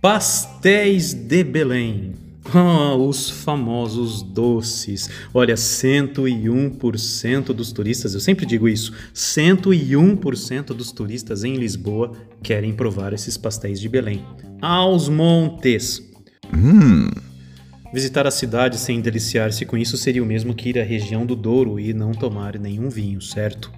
Pastéis de Belém. Ah, os famosos doces. Olha, 101% dos turistas, eu sempre digo isso, 101% dos turistas em Lisboa querem provar esses pastéis de Belém. Aos montes. Hum. Visitar a cidade sem deliciar-se com isso seria o mesmo que ir à região do Douro e não tomar nenhum vinho, certo?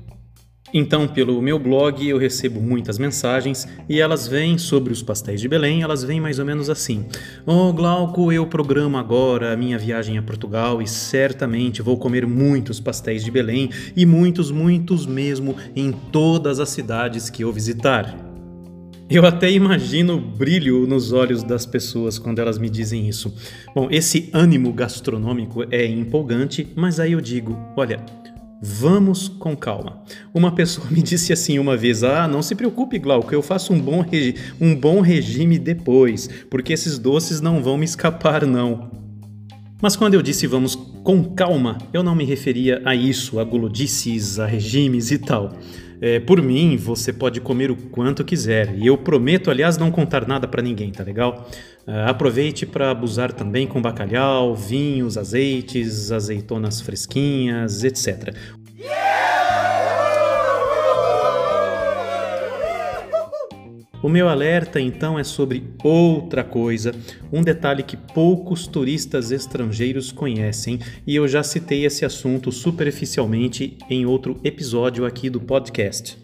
Então, pelo meu blog, eu recebo muitas mensagens e elas vêm sobre os pastéis de Belém, elas vêm mais ou menos assim: "Oh, Glauco, eu programo agora a minha viagem a Portugal e certamente vou comer muitos pastéis de Belém e muitos, muitos mesmo em todas as cidades que eu visitar." Eu até imagino o brilho nos olhos das pessoas quando elas me dizem isso. Bom, esse ânimo gastronômico é empolgante, mas aí eu digo: olha, Vamos com calma. Uma pessoa me disse assim uma vez: Ah, não se preocupe, Glauco, eu faço um bom, um bom regime depois, porque esses doces não vão me escapar, não. Mas quando eu disse vamos com calma, eu não me referia a isso, a gulodices, a regimes e tal. É, por mim, você pode comer o quanto quiser, e eu prometo, aliás, não contar nada para ninguém, tá legal? Uh, aproveite para abusar também com bacalhau, vinhos, azeites, azeitonas fresquinhas, etc. O meu alerta então é sobre outra coisa, um detalhe que poucos turistas estrangeiros conhecem e eu já citei esse assunto superficialmente em outro episódio aqui do podcast.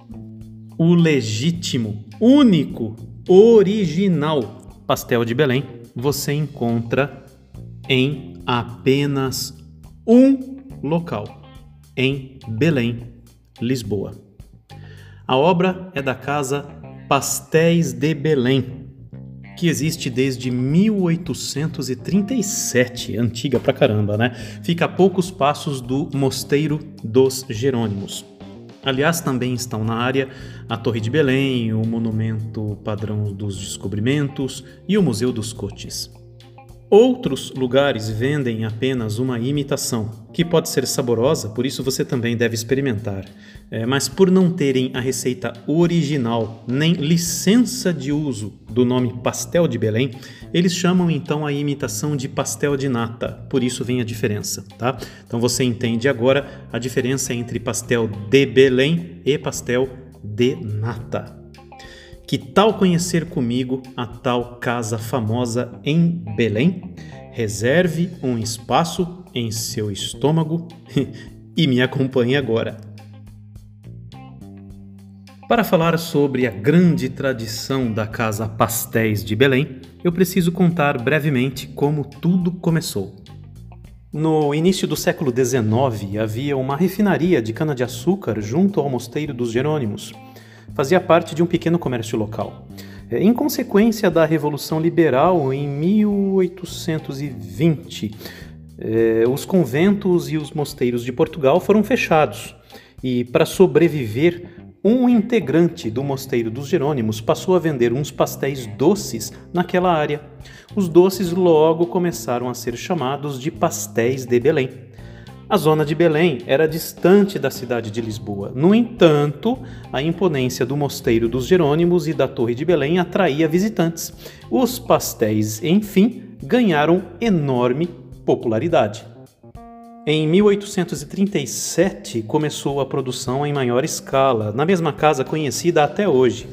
O legítimo, único, original pastel de Belém você encontra em apenas um local, em Belém, Lisboa. A obra é da casa Pastéis de Belém, que existe desde 1837, antiga pra caramba, né? Fica a poucos passos do Mosteiro dos Jerônimos. Aliás, também estão na área a Torre de Belém, o Monumento Padrão dos Descobrimentos e o Museu dos Coches. Outros lugares vendem apenas uma imitação, que pode ser saborosa, por isso você também deve experimentar. É, mas por não terem a receita original nem licença de uso do nome pastel de Belém, eles chamam então a imitação de pastel de nata. Por isso vem a diferença, tá? Então você entende agora a diferença entre pastel de Belém e pastel de nata. Que tal conhecer comigo a tal casa famosa em Belém? Reserve um espaço em seu estômago e me acompanhe agora. Para falar sobre a grande tradição da Casa Pastéis de Belém, eu preciso contar brevemente como tudo começou. No início do século XIX havia uma refinaria de cana-de-açúcar junto ao Mosteiro dos Jerônimos fazia parte de um pequeno comércio local. É, em consequência da Revolução Liberal em 1820, eh, os conventos e os mosteiros de Portugal foram fechados e, para sobreviver, um integrante do Mosteiro dos Jerônimos passou a vender uns pastéis doces naquela área. Os doces logo começaram a ser chamados de pastéis de Belém. A zona de Belém era distante da cidade de Lisboa. No entanto, a imponência do Mosteiro dos Jerônimos e da Torre de Belém atraía visitantes. Os pastéis, enfim, ganharam enorme popularidade. Em 1837 começou a produção em maior escala, na mesma casa conhecida até hoje.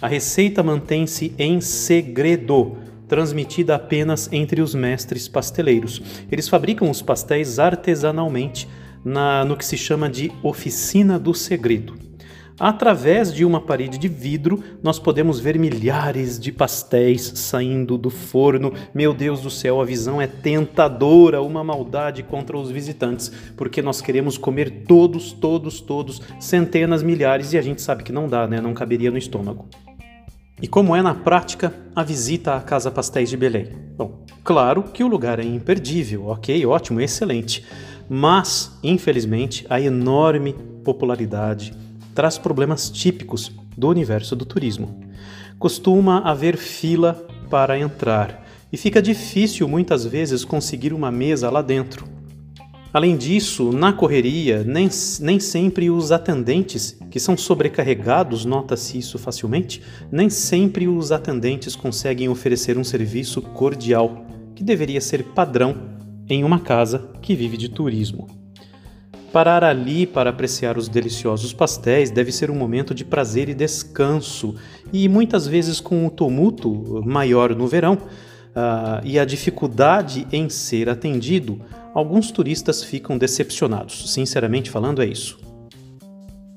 A receita mantém-se em segredo transmitida apenas entre os mestres pasteleiros. Eles fabricam os pastéis artesanalmente na, no que se chama de oficina do segredo. Através de uma parede de vidro, nós podemos ver milhares de pastéis saindo do forno. Meu Deus do céu, a visão é tentadora, uma maldade contra os visitantes, porque nós queremos comer todos, todos, todos, centenas, milhares, e a gente sabe que não dá, né? Não caberia no estômago. E como é na prática a visita à Casa Pastéis de Belém? Bom, claro que o lugar é imperdível, ok, ótimo, excelente. Mas, infelizmente, a enorme popularidade traz problemas típicos do universo do turismo. Costuma haver fila para entrar e fica difícil muitas vezes conseguir uma mesa lá dentro. Além disso, na correria, nem, nem sempre os atendentes, que são sobrecarregados, nota-se isso facilmente, nem sempre os atendentes conseguem oferecer um serviço cordial, que deveria ser padrão em uma casa que vive de turismo. Parar ali para apreciar os deliciosos pastéis deve ser um momento de prazer e descanso, e muitas vezes com um tumulto maior no verão uh, e a dificuldade em ser atendido, alguns turistas ficam decepcionados. Sinceramente falando, é isso.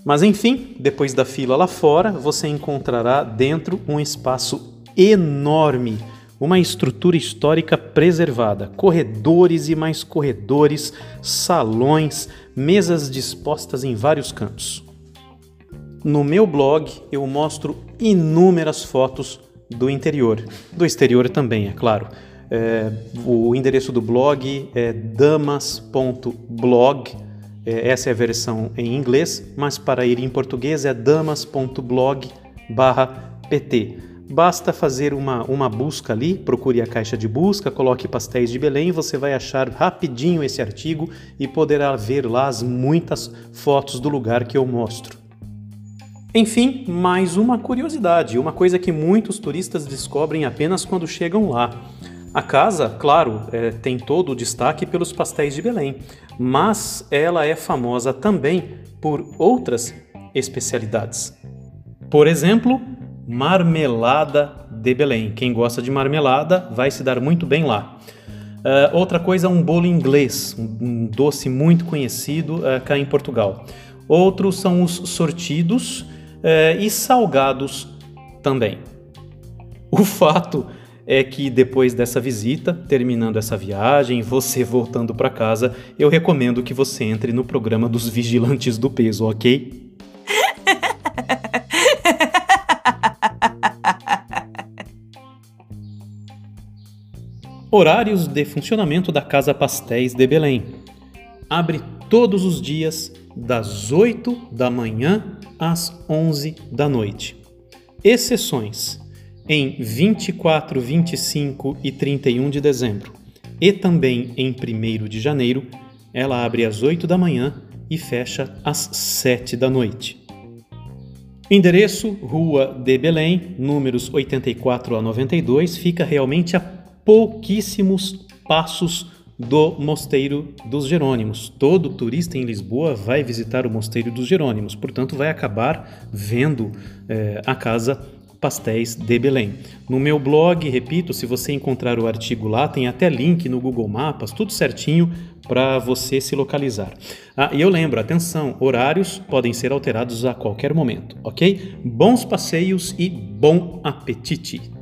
Mas enfim, depois da fila lá fora, você encontrará dentro um espaço enorme uma estrutura histórica preservada, corredores e mais corredores, salões, mesas dispostas em vários cantos. No meu blog eu mostro inúmeras fotos do interior, do exterior também, é claro. É, o endereço do blog é damas.blog, é, essa é a versão em inglês, mas para ir em português é damas.blog/pt. Basta fazer uma, uma busca ali, procure a caixa de busca, coloque pastéis de Belém, você vai achar rapidinho esse artigo e poderá ver lá as muitas fotos do lugar que eu mostro. Enfim, mais uma curiosidade, uma coisa que muitos turistas descobrem apenas quando chegam lá. A casa, claro, é, tem todo o destaque pelos pastéis de Belém, mas ela é famosa também por outras especialidades. Por exemplo, marmelada de Belém. Quem gosta de marmelada vai se dar muito bem lá. Uh, outra coisa, um bolo inglês, um, um doce muito conhecido uh, cá em Portugal. Outros são os sortidos uh, e salgados também. O fato é que depois dessa visita, terminando essa viagem, você voltando para casa, eu recomendo que você entre no programa dos Vigilantes do Peso, ok? Horários de funcionamento da Casa Pastéis de Belém. Abre todos os dias das 8 da manhã às 11 da noite. Exceções em 24, 25 e 31 de dezembro e também em 1 de janeiro, ela abre às 8 da manhã e fecha às 7 da noite. Endereço: Rua de Belém, números 84 a 92, fica realmente a pouquíssimos passos do Mosteiro dos Jerônimos. Todo turista em Lisboa vai visitar o Mosteiro dos Jerônimos, portanto, vai acabar vendo é, a casa Pastéis de Belém. No meu blog, repito, se você encontrar o artigo lá, tem até link no Google Maps, tudo certinho para você se localizar. Ah, e eu lembro, atenção, horários podem ser alterados a qualquer momento, ok? Bons passeios e bom apetite!